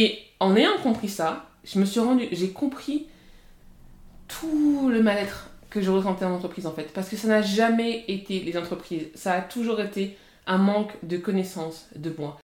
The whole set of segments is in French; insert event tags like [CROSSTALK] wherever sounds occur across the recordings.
Et en ayant compris ça, je me suis rendu, j'ai compris tout le mal-être que je ressentais en entreprise en fait. Parce que ça n'a jamais été les entreprises. Ça a toujours été un manque de connaissance de moi.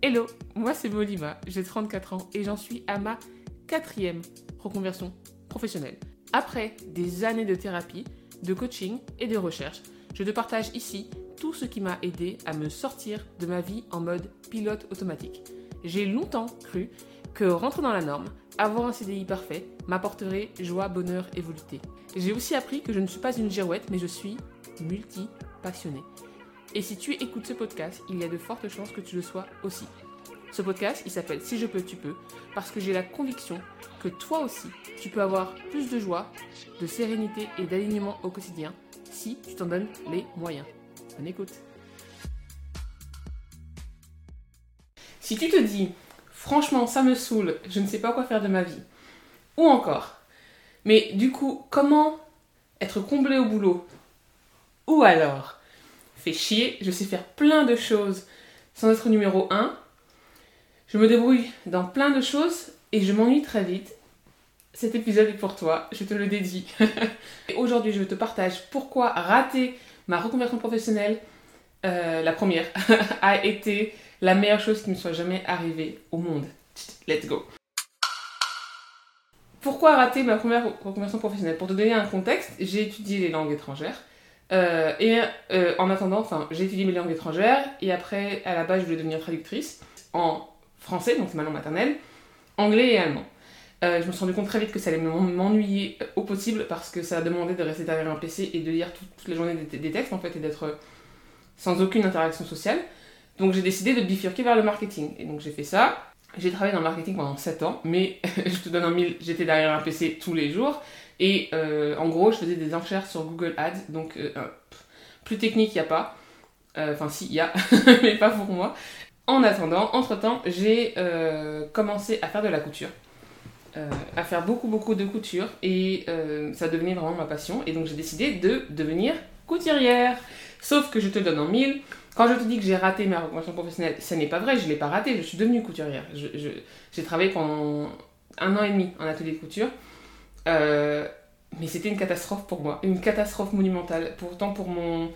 Hello, moi c'est Molima, j'ai 34 ans et j'en suis à ma quatrième reconversion professionnelle. Après des années de thérapie, de coaching et de recherche, je te partage ici tout ce qui m'a aidé à me sortir de ma vie en mode pilote automatique. J'ai longtemps cru que rentrer dans la norme, avoir un CDI parfait, m'apporterait joie, bonheur et volupté. J'ai aussi appris que je ne suis pas une girouette, mais je suis multi-passionnée. Et si tu écoutes ce podcast, il y a de fortes chances que tu le sois aussi. Ce podcast, il s'appelle Si je peux, tu peux, parce que j'ai la conviction que toi aussi, tu peux avoir plus de joie, de sérénité et d'alignement au quotidien si tu t'en donnes les moyens. Bonne écoute. Si tu te dis, franchement, ça me saoule, je ne sais pas quoi faire de ma vie, ou encore, mais du coup, comment être comblé au boulot? Ou alors, fais chier, je sais faire plein de choses sans être numéro 1. Je me débrouille dans plein de choses et je m'ennuie très vite. Cet épisode est pour toi, je te le dédie. [LAUGHS] Aujourd'hui, je te partage pourquoi rater ma reconversion professionnelle, euh, la première, [LAUGHS] a été la meilleure chose qui me soit jamais arrivée au monde. Let's go. Pourquoi rater ma première reconversion professionnelle? Pour te donner un contexte, j'ai étudié les langues étrangères. Euh, et euh, en attendant, enfin, j'ai étudié mes langues étrangères et après, à la base, je voulais devenir traductrice en français, donc c'est ma langue maternelle, anglais et allemand. Je me suis rendu compte très vite que ça allait m'ennuyer possible parce que ça demandait de rester derrière un PC et de lire toute la journée des, textes en fait et d'être sans aucune interaction sociale. Donc j'ai décidé de bifurquer vers le marketing. Et donc j'ai fait ça. J'ai travaillé dans le marketing pendant 7 ans, mais [LAUGHS] je te donne un mille, j'étais derrière un PC tous les jours. Et euh, en gros, je faisais des enchères sur Google Ads, donc euh, plus technique, il n'y a pas. Euh, enfin, si, il y a, [LAUGHS] mais pas pour moi. En attendant, entre-temps, j'ai commencé à faire de la couture. À faire beaucoup, beaucoup de couture. Et ça devenait vraiment ma passion. Et donc, j'ai décidé de devenir couturière. Sauf que je te donne en mille. Quand je te dis que j'ai raté ma reconversion professionnelle, ce n'est pas vrai, je ne l'ai pas raté, je suis devenue couturière. J'ai travaillé pendant un an et demi en atelier de couture. Euh, mais c'était une catastrophe pour moi, une catastrophe monumentale. Pourtant, pour mon,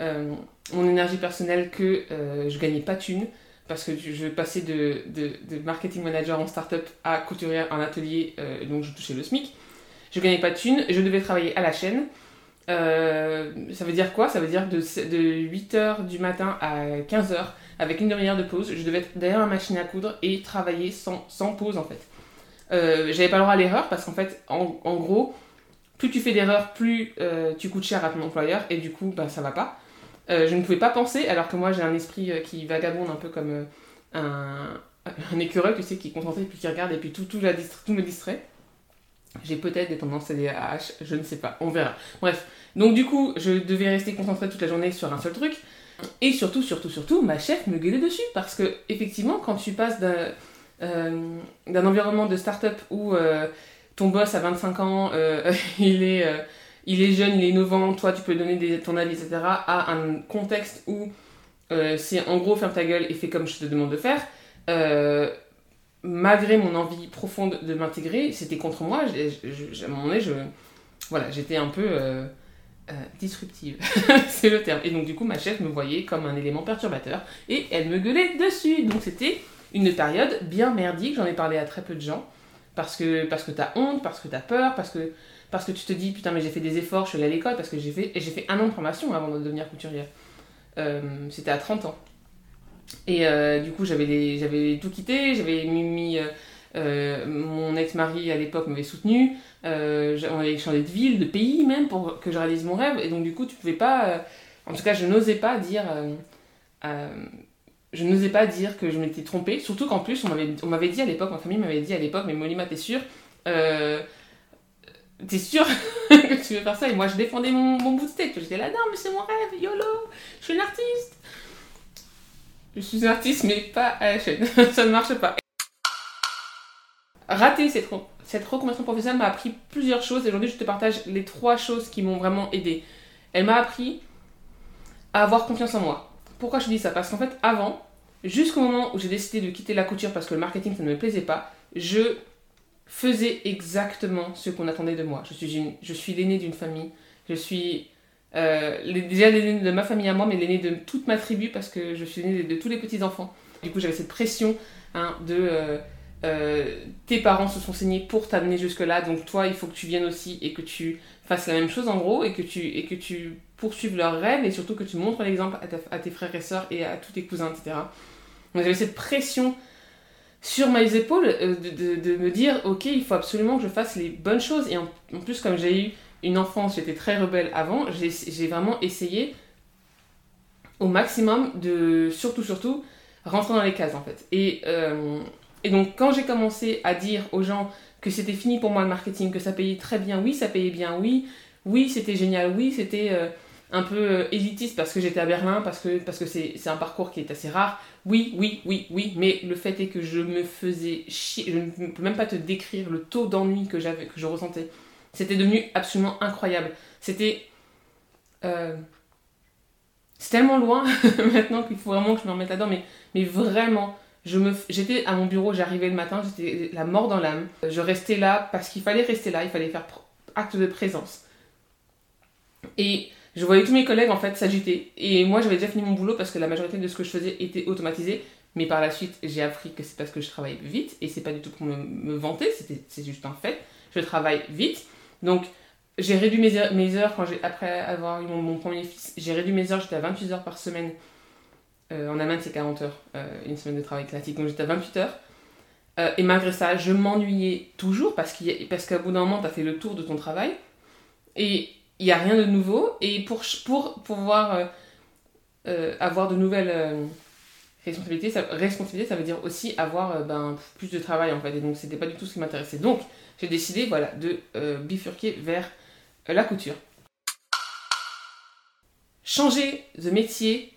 euh, mon énergie personnelle, que euh, je gagnais pas de thunes, parce que je passais de, marketing manager en start-up à couturière en atelier, donc je touchais le SMIC. Je gagnais pas de thunes, je devais travailler à la chaîne. ça veut dire quoi? Ça veut dire de, de 8h du matin à 15h, avec une demi-heure de pause. Je devais être derrière ma machine à coudre et travailler sans, pause en fait. Euh, j'avais pas le droit à l'erreur parce qu'en fait, en, en, gros, plus tu fais d'erreurs, plus euh, tu coûtes cher à ton employeur et du coup, bah, ça va pas. Euh, je ne pouvais pas penser, alors que moi j'ai un esprit qui vagabonde un peu comme un, [LAUGHS] un, écureuil, tu sais, qui est concentré puis qui regarde et puis tout, tout, la me distrait. J'ai peut-être des tendances ADHD, je ne sais pas, on verra. Bref, donc du coup, je devais rester concentré toute la journée sur un seul truc. Et surtout, surtout, surtout, ma chef me gueulait dessus parce que, effectivement, quand tu passes d'un euh, environnement de start-up où euh, ton boss a 25 ans, euh, [LAUGHS] il, est, il est jeune, il est innovant, toi tu peux donner des, ton avis, etc., à un contexte où c'est en gros ferme ta gueule et fais comme je te demande de faire, malgré mon envie profonde de m'intégrer, c'était contre moi. à un moment donné, voilà, j'étais un peu disruptive, [LAUGHS] c'est le terme. Et donc du coup, ma chef me voyait comme un élément perturbateur et elle me gueulait dessus. Donc c'était une période bien merdique, j'en ai parlé à très peu de gens, parce que, parce que t'as honte, parce que t'as peur, parce que, parce que tu te dis putain mais j'ai fait des efforts, je suis allée à l'école, parce que j'ai fait, et j'ai fait un an de formation avant de devenir couturière. Euh, c'était à 30 ans. Et euh, du coup j'avais, j'avais tout quitté, j'avais mis... Euh, mon ex-mari à l'époque m'avait soutenu, on avait changé de ville, de pays même pour que je réalise mon rêve, et donc du coup tu pouvais pas, en tout cas je n'osais pas dire je n'osais pas dire que je m'étais trompée, surtout qu'en plus, on m'avait, dit à l'époque, ma famille m'avait dit à l'époque, mais Molima, t'es sûre T'es sûre [LAUGHS] que tu veux faire ça Et moi, je défendais mon, mon bout de tête. J'étais là, non, mais c'est mon rêve, YOLO, je suis une artiste. Je suis une artiste, mais pas à la chaîne. [LAUGHS] ça ne marche pas. Rater cette, cette reconversion professionnelle m'a appris plusieurs choses et aujourd'hui, je te partage les trois choses qui m'ont vraiment aidé. Elle m'a appris à avoir confiance en moi pourquoi je dis ça? Parce qu'en fait, avant, jusqu'au moment où j'ai décidé de quitter la couture parce que le marketing ça ne me plaisait pas, je faisais exactement ce qu'on attendait de moi. Je suis, je suis l'aîné d'une famille, je suis euh, déjà l'aîné de ma famille à moi, mais l'aîné de toute ma tribu parce que je suis l'aîné de, tous les petits-enfants. Du coup, j'avais cette pression hein, de euh, euh, tes parents se sont saignés pour t'amener jusque-là, donc toi, il faut que tu viennes aussi et que tu fasses la même chose en gros et que tu, et que tu poursuives leurs rêves et surtout que tu montres l'exemple à, à, tes frères et sœurs et à tous tes cousins, etc. Donc j'avais cette pression sur mes épaules euh, de, me dire ok il faut absolument que je fasse les bonnes choses. Et en, plus comme j'ai eu une enfance j'étais très rebelle avant j'ai vraiment essayé au maximum de surtout surtout rentrer dans les cases en fait. Et, euh, et donc quand j'ai commencé à dire aux gens que c'était fini pour moi le marketing que ça payait très bien oui ça payait bien oui oui c'était génial oui c'était euh, un peu élitiste parce que j'étais à Berlin parce que parce que c'est un parcours qui est assez rare oui, oui, oui, oui, mais le fait est que je me faisais chier, je ne peux même pas te décrire le taux d'ennui que que je ressentais. C'était devenu absolument incroyable. C'était... Euh, c'est tellement loin [LAUGHS] maintenant qu'il faut vraiment que je me remette là-dedans, mais, mais vraiment, j'étais à mon bureau, j'arrivais le matin, j'étais la mort dans l'âme. Je restais là parce qu'il fallait rester là, il fallait faire acte de présence. Et je voyais tous mes collègues en fait s'agiter. Et moi j'avais déjà fini mon boulot parce que la majorité de ce que je faisais était automatisé. Mais par la suite, j'ai appris que c'est parce que je travaille vite et c'est pas du tout pour me, vanter, c'est juste un fait. Je travaille vite. Donc j'ai réduit mes heures, mes heures quand après avoir eu mon, premier fils. J'ai réduit mes heures, j'étais à 28 heures par semaine. Euh, en Allemagne, c'est 40 heures, euh, une semaine de travail classique. Donc j'étais à 28 heures. Euh, et malgré ça, je m'ennuyais toujours parce qu'à bout d'un moment, tu as fait le tour de ton travail. Et il n'y a rien de nouveau. Et pour, pour pouvoir euh, euh, avoir de nouvelles euh, responsabilités, ça, ça veut dire aussi avoir ben, plus de travail en fait. Et donc, c'était pas du tout ce qui m'intéressait. Donc, j'ai décidé voilà, de bifurquer vers la couture. Changer de métier,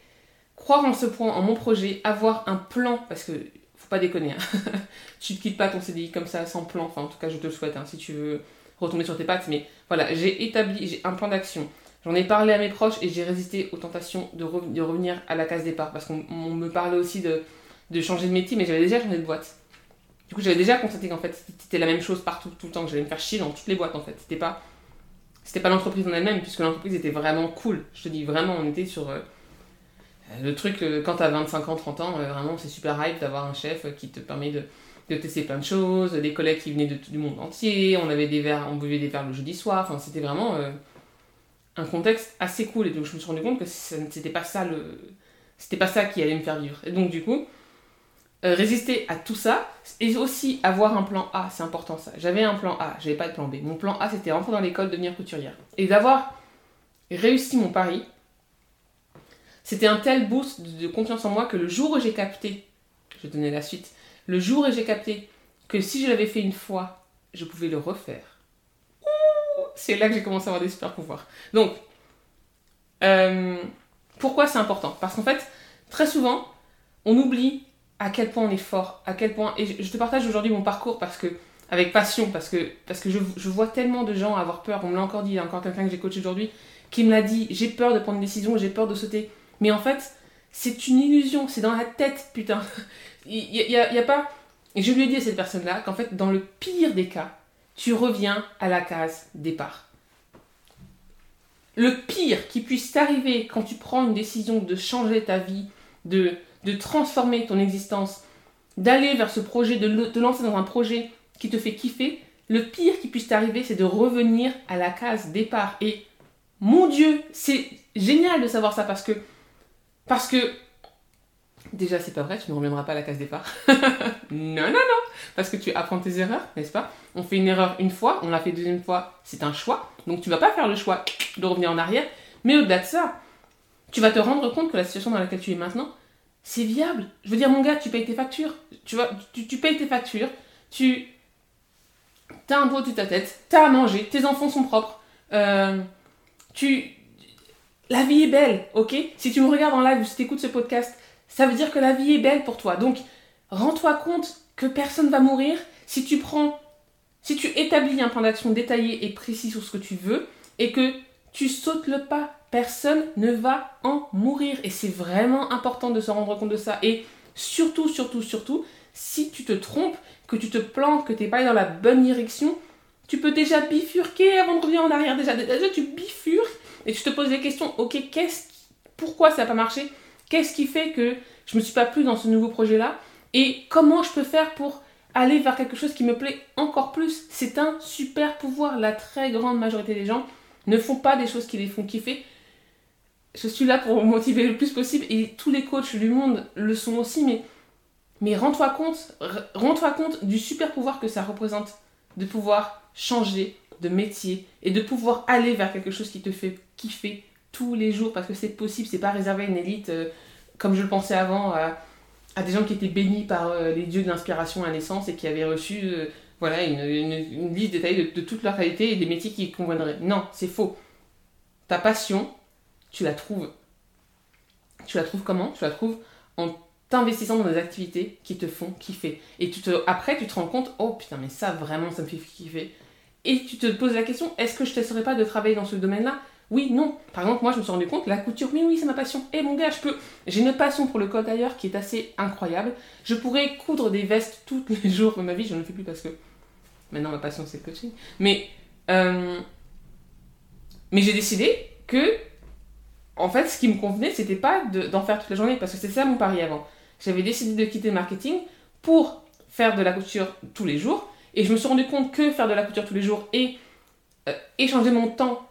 croire en ce point, en mon projet, avoir un plan, parce que faut pas déconner, hein. [LAUGHS] tu ne quittes pas ton CDI comme ça sans plan, enfin en tout cas je te le souhaite, hein, si tu veux retomber sur tes pattes, mais voilà, j'ai établi j'ai un plan d'action. J'en ai parlé à mes proches et j'ai résisté aux tentations de, revenir à la case départ parce qu'on me parlait aussi de, de, changer de métier, mais j'avais déjà changé de boîte. Du coup, j'avais déjà constaté qu'en fait, c'était la même chose partout, tout le temps, que j'allais me faire chier dans toutes les boîtes en fait. C'était pas, pas l'entreprise en elle-même, puisque l'entreprise était vraiment cool. Je te dis vraiment, on était sur euh, le truc, euh, quand t'as 25 ans, 30 ans, euh, vraiment, c'est super hype d'avoir un chef qui te permet de de tester plein de choses, des collègues qui venaient de, du monde entier, on avait des verres, on buvait des verres le jeudi soir, enfin c'était vraiment euh, un contexte assez cool et donc je me suis rendu compte que c'était pas ça le c'était pas ça qui allait me faire vivre. Et donc du coup, euh, résister à tout ça et aussi avoir un plan A, c'est important ça. J'avais un plan A, j'avais pas de plan B. Mon plan A c'était rentrer dans l'école, devenir couturière. Et d'avoir réussi mon pari, c'était un tel boost de confiance en moi que le jour où j'ai capté, je donner la suite, le jour où j'ai capté que si je l'avais fait une fois, je pouvais le refaire, c'est là que j'ai commencé à avoir des super pouvoirs. Donc, euh, pourquoi c'est important? Parce qu'en fait, très souvent, on oublie à quel point on est fort, à quel point. Et je te partage aujourd'hui mon parcours parce que avec passion, parce que, parce que je, je vois tellement de gens avoir peur. On me l'a encore dit, il y a encore quelqu'un que j'ai coaché aujourd'hui qui me l'a dit. J'ai peur de prendre une décision, j'ai peur de sauter. Mais en fait, c'est une illusion, c'est dans la tête, putain. Il n'y a, pas. Et je lui ai dit à cette personne-là qu'en fait, dans le pire des cas, tu reviens à la case départ. Le pire qui puisse t'arriver quand tu prends une décision de changer ta vie, de, de transformer ton existence, d'aller vers ce projet, de te lancer dans un projet qui te fait kiffer, le pire qui puisse t'arriver, c'est de revenir à la case départ. Et mon Dieu, c'est génial de savoir ça parce que, parce que Déjà, c'est pas vrai, tu ne reviendras pas à la case départ. [LAUGHS] non, non, non, parce que tu apprends tes erreurs, n'est-ce pas? On fait une erreur une fois, on l'a fait deuxième fois, c'est un choix. Donc tu vas pas faire le choix de revenir en arrière. Mais au-delà de ça, tu vas te rendre compte que la situation dans laquelle tu es maintenant, c'est viable. Je veux dire, mon gars, tu payes tes factures. Tu, vois, tu, payes tes factures, tu as un toit de ta tête, tu as à manger, tes enfants sont propres. Euh, tu... La vie est belle, ok? Si tu me regardes en live ou si tu écoutes ce podcast, ça veut dire que la vie est belle pour toi. Donc, rends-toi compte que personne va mourir si tu prends, si tu établis un plan d'action détaillé et précis sur ce que tu veux et que tu sautes le pas. Personne ne va en mourir. Et c'est vraiment important de se rendre compte de ça. Et Surtout, surtout, surtout, si tu te trompes, que tu te plantes, que tu n'es pas dans la bonne direction, tu peux déjà bifurquer avant de revenir en arrière. Déjà, déjà tu bifurques et tu te poses des questions. Ok, qu'est-ce, pourquoi ça n'a pas marché? Qu'est-ce qui fait que je me suis pas plu dans ce nouveau projet-là? Et comment je peux faire pour aller vers quelque chose qui me plaît encore plus? C'est un super pouvoir. La très grande majorité des gens ne font pas des choses qui les font kiffer. Je suis là pour motiver le plus possible et tous les coachs du monde le sont aussi, mais, mais rends-toi compte, rends-toi compte du super pouvoir que ça représente de pouvoir changer de métier et de pouvoir aller vers quelque chose qui te fait kiffer tous les jours parce que c'est possible, c'est pas réservé à une élite euh, comme je le pensais avant, à, des gens qui étaient bénis par euh, les dieux de l'inspiration à naissance et qui avaient reçu euh, voilà, une, liste détaillée de, toutes leurs qualités et des métiers qui conviendraient. Non, c'est faux. Ta passion, tu la trouves. Tu la trouves comment? Tu la trouves en t'investissant dans des activités qui te font kiffer. Et tu te, après, tu te rends compte, oh putain, mais ça vraiment, ça me fait kiffer. Et tu te poses la question, est-ce que je ne testerais pas de travailler dans ce domaine-là? Oui, non. Par exemple, moi, je me suis rendu compte, la couture, oui, oui, c'est ma passion. Et mon gars, je peux. J'ai une passion pour le code d'ailleurs qui est assez incroyable. Je pourrais coudre des vestes tous les [LAUGHS] jours de ma vie. Je ne le fais plus parce que maintenant ma passion c'est le coaching. Mais euh, mais j'ai décidé que en fait, ce qui me convenait, c'était pas d'en faire toute la journée parce que c'est ça mon pari avant. J'avais décidé de quitter le marketing pour faire de la couture tous les jours. Et je me suis rendu compte que faire de la couture tous les jours et euh, échanger mon temps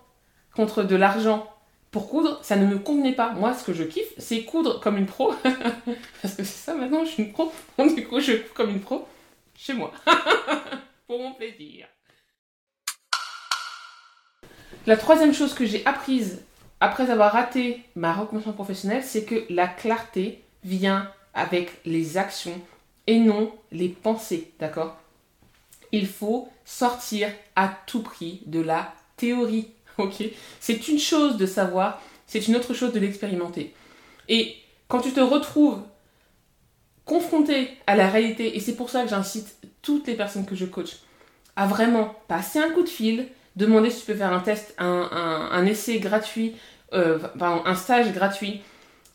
contre de l'argent pour coudre, ça ne me convenait pas. Moi, ce que je kiffe, c'est coudre comme une pro. [LAUGHS] Parce que c'est ça maintenant, je suis une pro. Du coup, je couds comme une pro chez moi. [LAUGHS] pour mon plaisir. La troisième chose que j'ai apprise après avoir raté ma reconversion professionnelle, c'est que la clarté vient avec les actions et non les pensées, d'accord? Il faut sortir à tout prix de la théorie [LAUGHS] C'est une chose de savoir, c'est une autre chose de l'expérimenter. Et quand tu te retrouves confronté à la réalité, et c'est pour ça que j'incite toutes les personnes que je coach à vraiment passer un coup de fil, demander si tu peux faire un test, un, essai gratuit, euh, un stage gratuit,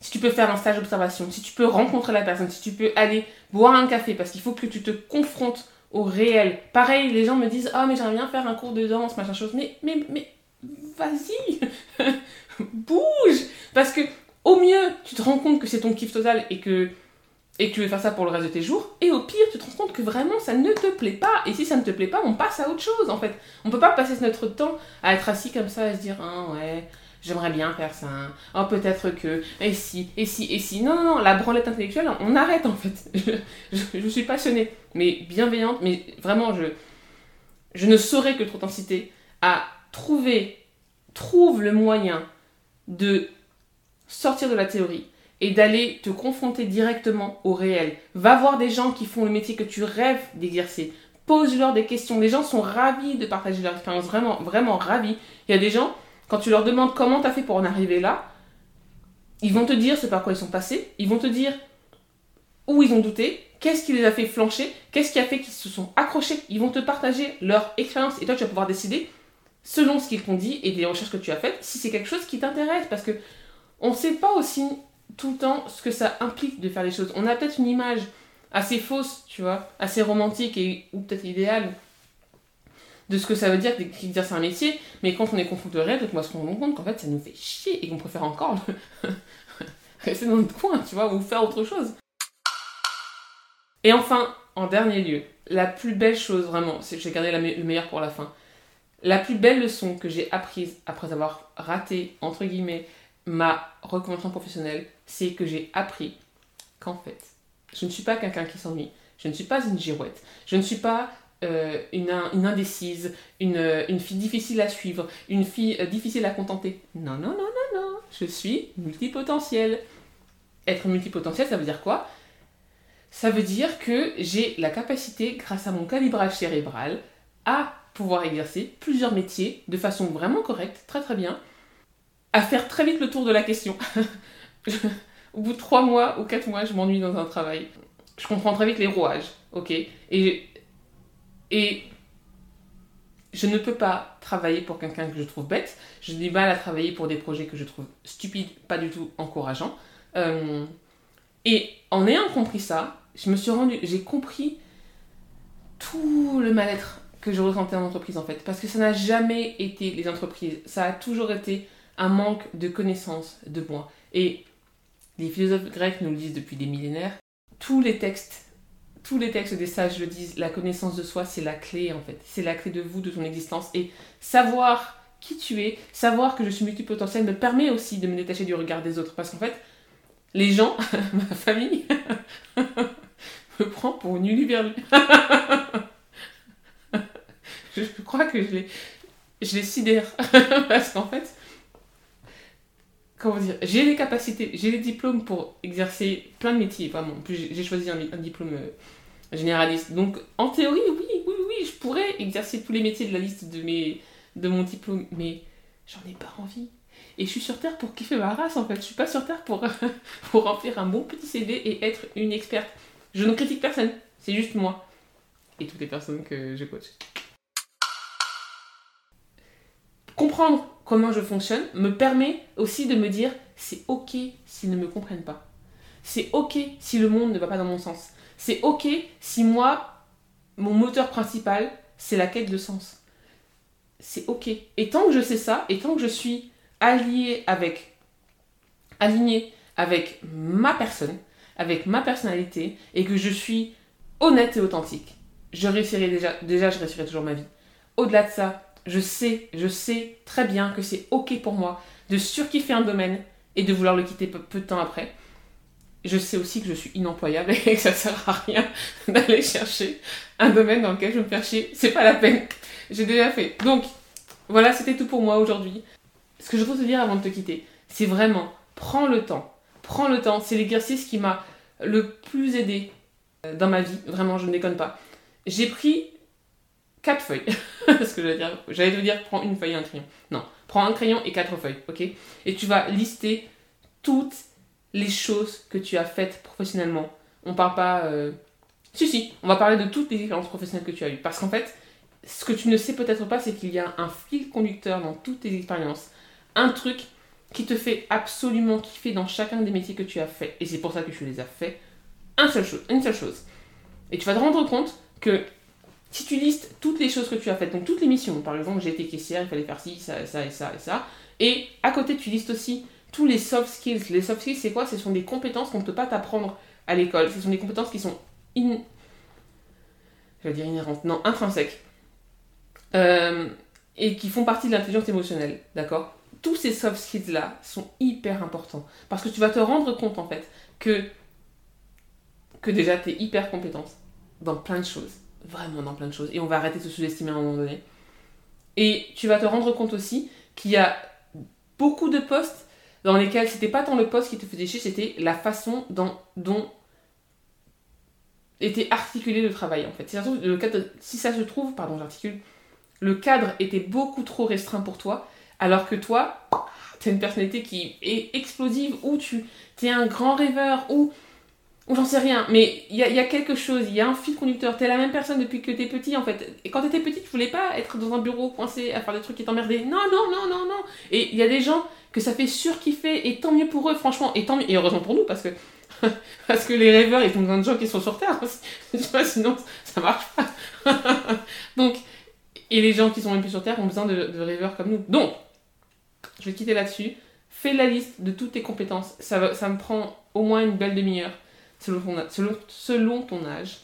si tu peux faire un stage d'observation, si tu peux rencontrer la personne, si tu peux aller boire un café, parce qu'il faut que tu te confrontes au réel. Pareil, les gens me disent Ah, mais j'aimerais bien faire un cours de danse, machin chose. Mais, mais, mais vas-y, [LAUGHS] bouge Parce que au mieux, tu te rends compte que c'est ton kiff total et que, et tu veux faire ça pour le reste de tes jours, et au pire, tu te rends compte que vraiment ça ne te plaît pas, et si ça ne te plaît pas, on passe à autre chose en fait. On peut pas passer notre temps à être assis comme ça et se dire, ah ouais, j'aimerais bien faire ça, oh peut-être que, et si, et si, et si. Non, non, non, la branlette intellectuelle, on arrête en fait. [LAUGHS] Je, suis passionnée, mais bienveillante, mais vraiment, je, je ne saurais que trop t'inciter à trouver, trouve le moyen de sortir de la théorie et d'aller te confronter directement au réel. Va voir des gens qui font le métier que tu rêves d'exercer. Pose-leur des questions. Les gens sont ravis de partager leur expérience, vraiment, vraiment ravis. Il y a des gens, quand tu leur demandes comment tu as fait pour en arriver là, ils vont te dire ce par quoi ils sont passés, ils vont te dire où ils ont douté, qu'est-ce qui les a fait flancher, qu'est-ce qui a fait qu'ils se sont accrochés. Ils vont te partager leur expérience et toi tu vas pouvoir décider selon ce qu'ils t'ont dit et les recherches que tu as faites, si c'est quelque chose qui t'intéresse. Parce que on ne sait pas aussi tout le temps ce que ça implique de faire les choses. On a peut-être une image assez fausse, tu vois, assez romantique et, ou peut-être idéale de ce que ça veut dire d'exercer un métier, mais quand on est confronté au réel, moi, on se rend compte qu'en fait, ça nous fait chier et qu'on préfère encore [LAUGHS] rester dans notre coin, tu vois, ou faire autre chose. Et enfin, en dernier lieu, la plus belle chose, vraiment, c'est que j'ai gardé le meilleur pour la fin la plus belle leçon que j'ai apprise après avoir raté, entre guillemets, ma reconversion professionnelle, c'est que j'ai appris qu'en fait, je ne suis pas quelqu'un qui s'ennuie. Je ne suis pas une girouette. Je ne suis pas euh, une, indécise, une, fille difficile à suivre, une fille euh, difficile à contenter. Non, non, non, non, non. Je suis multipotentielle. Être multipotentiel, ça veut dire quoi? Ça veut dire que j'ai la capacité, grâce à mon calibrage cérébral, à pouvoir exercer plusieurs métiers de façon vraiment correcte, très très bien, à faire très vite le tour de la question. [LAUGHS] Au bout de trois mois ou quatre mois, je m'ennuie dans un travail. Je comprends très vite les rouages, ok? Et, et je ne peux pas travailler pour quelqu'un que je trouve bête. J'ai du mal à travailler pour des projets que je trouve stupides, pas du tout encourageants. Euh, Et en ayant compris ça, je me suis rendu, j'ai compris tout le mal-être que je ressentais en entreprise en fait. Parce que ça n'a jamais été les entreprises, ça a toujours été un manque de connaissances de moi. Et les philosophes grecs nous le disent depuis des millénaires, tous les textes, tous les textes des sages le disent, la connaissance de soi c'est la clé en fait. C'est la clé de vous, de ton existence. Et savoir qui tu es, savoir que je suis multipotentiel me permet aussi de me détacher du regard des autres. Parce qu'en fait, les gens, [LAUGHS] ma famille, [LAUGHS] me prend pour une uluberlu. [LAUGHS] je crois que je les, je les sidère. Parce qu'en fait, comment dire, j'ai les capacités, j'ai les diplômes pour exercer plein de métiers. Vraiment, plus j'ai choisi un, diplôme euh, généraliste. Donc, en théorie, oui, oui, oui, je pourrais exercer tous les métiers de la liste de, mes, de mon diplôme. Mais j'en ai pas envie. Et je suis sur Terre pour kiffer ma race en fait. Je suis pas sur Terre pour, [LAUGHS] pour remplir un bon petit CV et être une experte. Je ne critique personne, c'est juste moi. Et toutes les personnes que je coach. Comprendre comment je fonctionne me permet aussi de me dire c'est ok s'ils ne me comprennent pas. C'est ok si le monde ne va pas dans mon sens. C'est ok si moi, mon moteur principal, c'est la quête de sens. C'est ok. Et tant que je sais ça, et tant que je suis allié avec, aligné avec ma personne, avec ma personnalité, et que je suis honnête et authentique, je réussirai déjà, déjà je réussirai toujours ma vie. Au-delà de ça, je sais, je sais très bien que c'est ok pour moi de surkiffer un domaine et de vouloir le quitter peu, de temps après. Je sais aussi que je suis inemployable [LAUGHS] et que ça sert à rien [LAUGHS] d'aller chercher un domaine dans lequel je me faire chier. C'est pas la peine. J'ai déjà fait. Donc, voilà, c'était tout pour moi aujourd'hui ce que je veux te dire avant de te quitter, c'est vraiment, prends le temps. Prends le temps. C'est l'exercice qui m'a le plus aidé euh, dans ma vie. Vraiment, je ne déconne pas. J'ai pris quatre feuilles. [LAUGHS] ce que j'allais dire. J'allais te dire, prends une feuille et un crayon. Non, prends un crayon et quatre feuilles, ok? Et tu vas lister toutes les choses que tu as faites professionnellement. On parle pas. Euh, si, si, on va parler de toutes les expériences professionnelles que tu as eues. Parce qu'en fait, ce que tu ne sais peut-être pas, c'est qu'il y a un fil conducteur dans toutes tes expériences un truc qui te fait absolument kiffer dans chacun des métiers que tu as fait. Et c'est pour ça que tu les as fait. Une seule chose. Et tu vas te rendre compte que si tu listes toutes les choses que tu as faites, donc toutes les missions, par exemple, j'ai été caissière, il fallait faire ci, ça, ça et ça et ça, et à côté, tu listes aussi tous les soft skills. Les soft skills, c'est quoi? Ce sont des compétences qu'on ne peut pas t'apprendre à l'école. Ce sont des compétences qui sont in... Je vais dire inhérentes, non, intrinsèques. Euh, et qui font partie de l'intelligence émotionnelle, d'accord? Tous ces soft skills-là sont hyper importants. Parce que tu vas te rendre compte, en fait, que, que déjà, tu es hyper compétente dans plein de choses. Vraiment dans plein de choses. Et on va arrêter de se sous-estimer à un moment donné. Et tu vas te rendre compte aussi qu'il y a beaucoup de postes dans lesquels c'était pas tant le poste qui te faisait chier, c'était la façon dont, dont était articulé le travail en fait. Si ça, se trouve, pardon j'articule, le cadre était beaucoup trop restreint pour toi, alors que toi, tu as une personnalité qui est explosive, ou tu es un grand rêveur, ou, ou j'en sais rien. Mais il y a, quelque chose, il y a un fil conducteur. Tu es la même personne depuis que tu es petit, en fait. Et quand tu étais petit, tu voulais pas être dans un bureau coincé à faire des trucs qui t'emmerdaient. Non, non, non, non, non. Et il y a des gens que ça fait surkiffer, et tant mieux pour eux, franchement. Et, tant mieux, heureusement pour nous, parce que [LAUGHS] parce que les rêveurs, ils ont besoin de gens qui sont sur Terre. [LAUGHS] sinon, ça marche pas. [LAUGHS] Donc, et les gens qui sont même plus sur Terre ont besoin de, de rêveurs comme nous. Donc, je vais quitter là-dessus. Fais la liste de toutes tes compétences. Ça, ça me prend au moins une belle demi-heure selon, ton âge.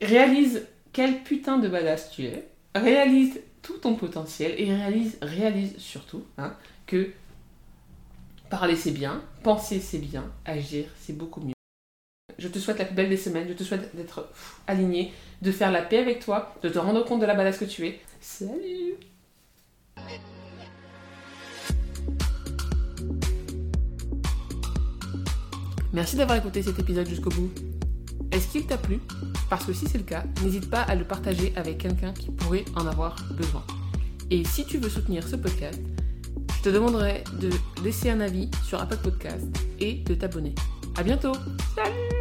Réalise quel putain de badass tu es. Réalise tout ton potentiel et réalise, réalise surtout hein, que parler c'est bien, penser c'est bien, agir c'est beaucoup mieux. Je te souhaite la plus belle des semaines, je te souhaite d'être aligné, de faire la paix avec toi, de te rendre compte de la badass que tu es. Salut Merci d'avoir écouté cet épisode jusqu'au bout. Est-ce qu'il t'a plu? Parce que si c'est le cas, n'hésite pas à le partager avec quelqu'un qui pourrait en avoir besoin. Et si tu veux soutenir ce podcast, je te demanderai de laisser un avis sur Apple Podcast et de t'abonner. À bientôt Salut